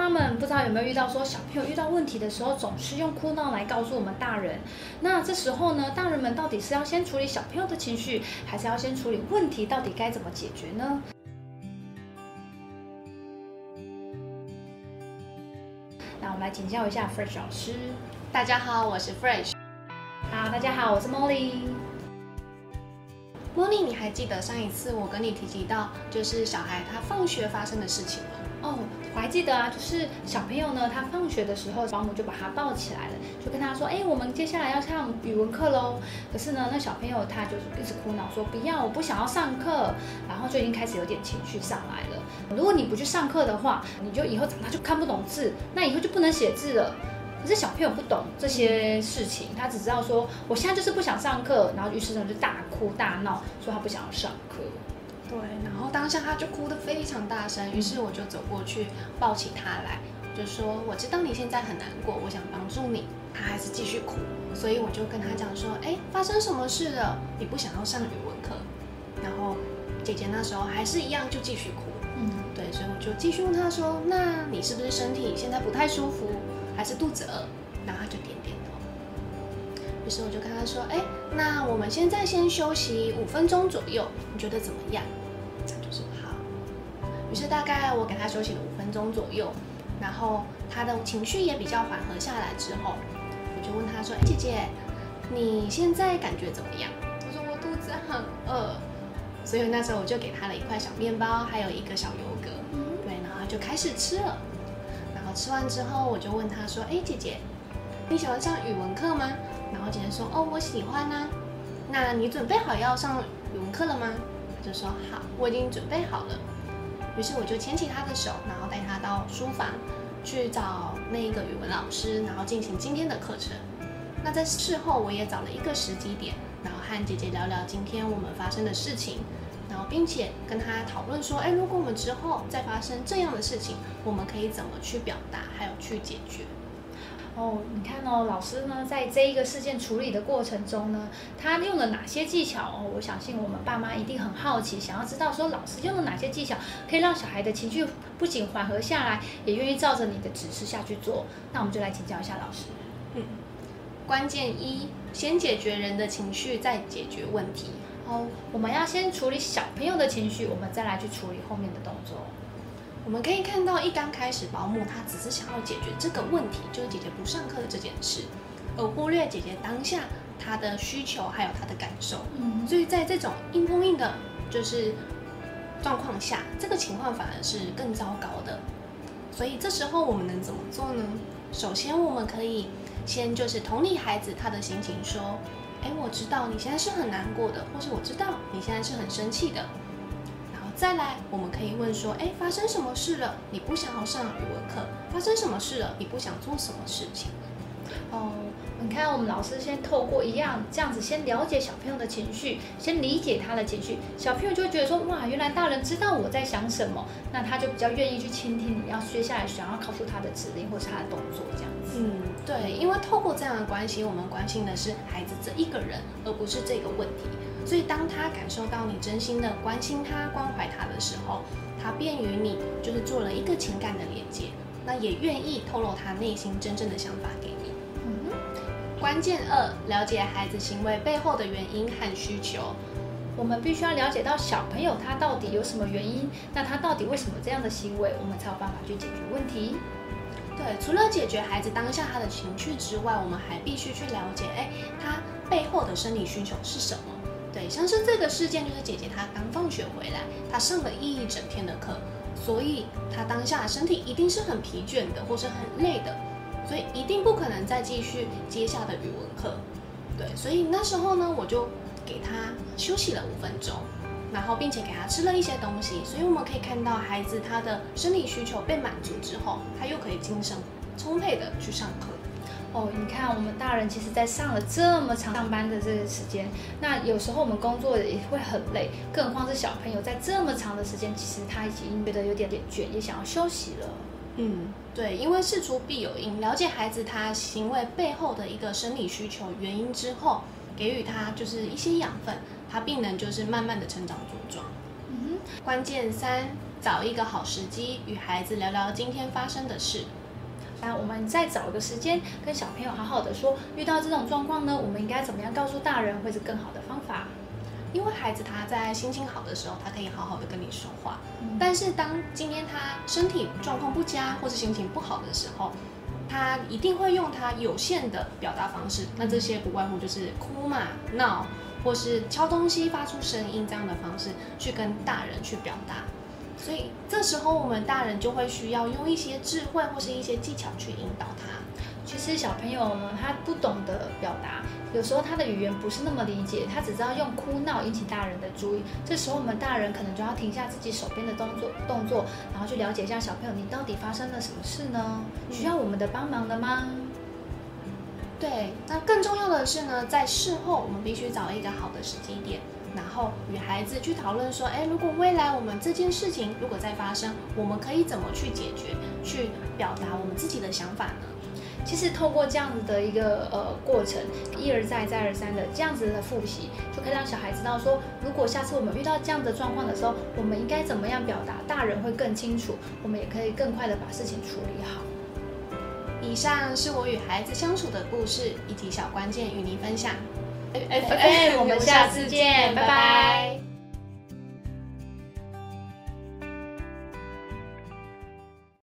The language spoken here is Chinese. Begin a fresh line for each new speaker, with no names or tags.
妈们不知道有没有遇到说小朋友遇到问题的时候，总是用哭闹来告诉我们大人。那这时候呢，大人们到底是要先处理小朋友的情绪，还是要先处理问题？到底该怎么解决呢？那我们来请教一下 Fresh 老师。
大家好，我是 Fresh。
好，大家好，我是 Molly。
Molly，你还记得上一次我跟你提及到，就是小孩他放学发生的事情吗？
哦，我还记得啊，就是小朋友呢，他放学的时候，保姆就把他抱起来了，就跟他说：“哎，我们接下来要上语文课喽。”可是呢，那小朋友他就是一直哭闹说：“不要，我不想要上课。”然后就已经开始有点情绪上来了。如果你不去上课的话，你就以后长大就看不懂字，那以后就不能写字了。可是小朋友不懂这些事情，他只知道说：“我现在就是不想上课。”然后于是呢就大哭大闹，说他不想要上课。
对，然后当下他就哭得非常大声，于是我就走过去抱起他来，就说：“我知道你现在很难过，我想帮助你。”他还是继续哭，所以我就跟他讲说：“哎，发生什么事了？你不想要上语文课？”然后姐姐那时候还是一样就继续哭。嗯，对，所以我就继续问他说：“那你是不是身体现在不太舒服，还是肚子饿？”然后他就点点头。于是我就跟他说：“哎，那我们现在先休息五分钟左右，你觉得怎么样？”于是大概我给他休息了五分钟左右，然后他的情绪也比较缓和下来之后，我就问他说：“哎，姐姐，你现在感觉怎么样？”他说：“我肚子很饿。”所以那时候我就给他了一块小面包，还有一个小油格，对，然后就开始吃了。然后吃完之后，我就问他说：“哎，姐姐，你喜欢上语文课吗？”然后姐姐说：“哦，我喜欢啊。”那你准备好要上语文课了吗？就说：“好，我已经准备好了。”于是我就牵起他的手，然后带他到书房去找那一个语文老师，然后进行今天的课程。那在事后我也找了一个时机点，然后和姐姐聊聊今天我们发生的事情，然后并且跟他讨论说，哎，如果我们之后再发生这样的事情，我们可以怎么去表达，还有去解决。
哦，你看哦，老师呢，在这一个事件处理的过程中呢，他用了哪些技巧哦？我相信我们爸妈一定很好奇，想要知道说老师用了哪些技巧，可以让小孩的情绪不仅缓和下来，也愿意照着你的指示下去做。那我们就来请教一下老师。
嗯，关键一，先解决人的情绪，再解决问题。
哦，我们要先处理小朋友的情绪，我们再来去处理后面的动作。
我们可以看到，一刚开始，保姆她只是想要解决这个问题，就是姐姐不上课的这件事，而忽略姐姐当下她的需求还有她的感受。嗯，所以在这种硬碰硬的，就是状况下，这个情况反而是更糟糕的。所以这时候我们能怎么做呢？首先，我们可以先就是同理孩子他的心情，说：“哎，我知道你现在是很难过的，或是我知道你现在是很生气的。”再来，我们可以问说：哎，发生什么事了？你不想要上语文课？发生什么事了？你不想做什么事情？
哦，你看，我们老师先透过一样这样子，先了解小朋友的情绪，先理解他的情绪，小朋友就会觉得说：哇，原来大人知道我在想什么，那他就比较愿意去倾听你要接下来想要告诉他的指令或是他的动作这样子。
嗯，对，因为透过这样的关系，我们关心的是孩子这一个人，而不是这个问题。所以，当他感受到你真心的关心他、关怀他的时候，他便与你就是做了一个情感的连接，那也愿意透露他内心真正的想法给你。嗯，关键二，了解孩子行为背后的原因和需求。
我们必须要了解到小朋友他到底有什么原因，那他到底为什么这样的行为，我们才有办法去解决问题。
对，除了解决孩子当下他的情绪之外，我们还必须去了解，哎，他背后的生理需求是什么。对，像是这个事件，就是姐姐她刚放学回来，她上了一整天的课，所以她当下身体一定是很疲倦的，或是很累的，所以一定不可能再继续接下的语文课。对，所以那时候呢，我就给她休息了五分钟，然后并且给她吃了一些东西，所以我们可以看到孩子他的生理需求被满足之后，他又可以精神充沛的去上课。
哦，你看，我们大人其实，在上了这么长上班的这个时间，那有时候我们工作也会很累，更何况是小朋友，在这么长的时间，其实他已经觉得有点点倦，也想要休息了。
嗯，对，因为事出必有因，了解孩子他行为背后的一个生理需求原因之后，给予他就是一些养分，他必能就是慢慢的成长茁壮。嗯哼，关键三，找一个好时机与孩子聊聊今天发生的事。
那我们再找个时间跟小朋友好好的说，遇到这种状况呢，我们应该怎么样告诉大人会是更好的方法？
因为孩子他在心情好的时候，他可以好好的跟你说话。嗯、但是当今天他身体状况不佳或是心情不好的时候，他一定会用他有限的表达方式。那这些不外乎就是哭嘛、闹，或是敲东西发出声音这样的方式去跟大人去表达。所以这时候我们大人就会需要用一些智慧或是一些技巧去引导他。
其实小朋友呢，他不懂得表达，有时候他的语言不是那么理解，他只知道用哭闹引起大人的注意。这时候我们大人可能就要停下自己手边的动作动作，然后去了解一下小朋友，你到底发生了什么事呢？需要我们的帮忙的吗？
对，那更重要的是呢，在事后我们必须找一个好的时机点。然后与孩子去讨论说，哎，如果未来我们这件事情如果再发生，我们可以怎么去解决，去表达我们自己的想法呢？
其实透过这样子的一个呃过程，一而再再而三的这样子的复习，就可以让小孩知道说，如果下次我们遇到这样的状况的时候，我们应该怎么样表达，大人会更清楚，我们也可以更快的把事情处理好。
以上是我与孩子相处的故事以及小关键与您分享。
哎哎，我们下次见，拜拜。